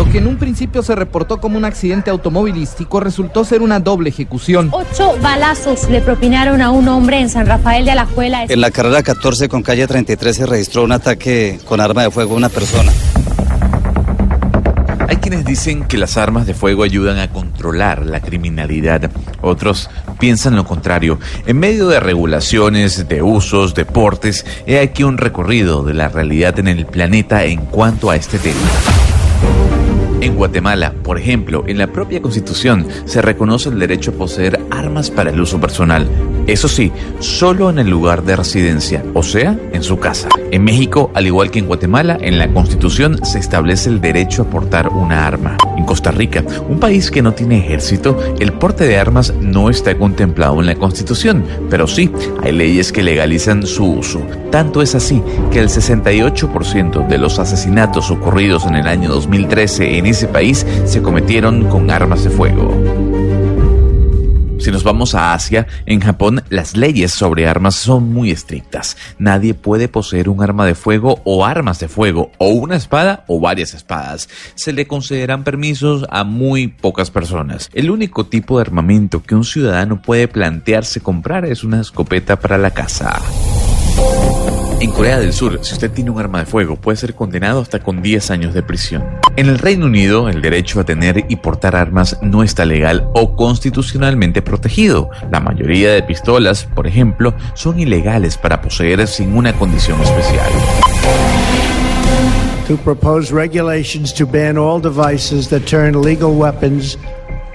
Lo que en un principio se reportó como un accidente automovilístico resultó ser una doble ejecución. Ocho balazos le propinaron a un hombre en San Rafael de Alajuela. En la carrera 14 con calle 33 se registró un ataque con arma de fuego a una persona. Hay quienes dicen que las armas de fuego ayudan a controlar la criminalidad. Otros piensan lo contrario. En medio de regulaciones, de usos, deportes, he aquí un recorrido de la realidad en el planeta en cuanto a este tema. En Guatemala, por ejemplo, en la propia constitución se reconoce el derecho a poseer armas para el uso personal. Eso sí, solo en el lugar de residencia, o sea, en su casa. En México, al igual que en Guatemala, en la constitución se establece el derecho a portar una arma. En Costa Rica, un país que no tiene ejército, el porte de armas no está contemplado en la constitución, pero sí, hay leyes que legalizan su uso. Tanto es así que el 68% de los asesinatos ocurridos en el año 2013 en ese país se cometieron con armas de fuego. Si nos vamos a Asia, en Japón las leyes sobre armas son muy estrictas. Nadie puede poseer un arma de fuego o armas de fuego, o una espada o varias espadas. Se le concederán permisos a muy pocas personas. El único tipo de armamento que un ciudadano puede plantearse comprar es una escopeta para la caza. En Corea del Sur, si usted tiene un arma de fuego, puede ser condenado hasta con 10 años de prisión. En el Reino Unido, el derecho a tener y portar armas no está legal o constitucionalmente protegido. La mayoría de pistolas, por ejemplo, son ilegales para poseer sin una condición especial. To propose regulations to ban all devices that turn legal weapons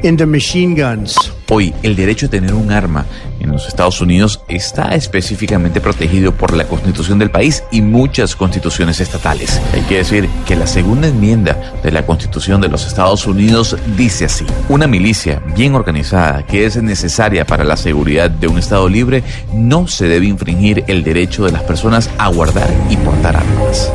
into machine guns. Hoy, el derecho a tener un arma en los Estados Unidos está específicamente protegido por la Constitución del país y muchas constituciones estatales. Hay que decir que la segunda enmienda de la Constitución de los Estados Unidos dice así, una milicia bien organizada que es necesaria para la seguridad de un Estado libre no se debe infringir el derecho de las personas a guardar y portar armas.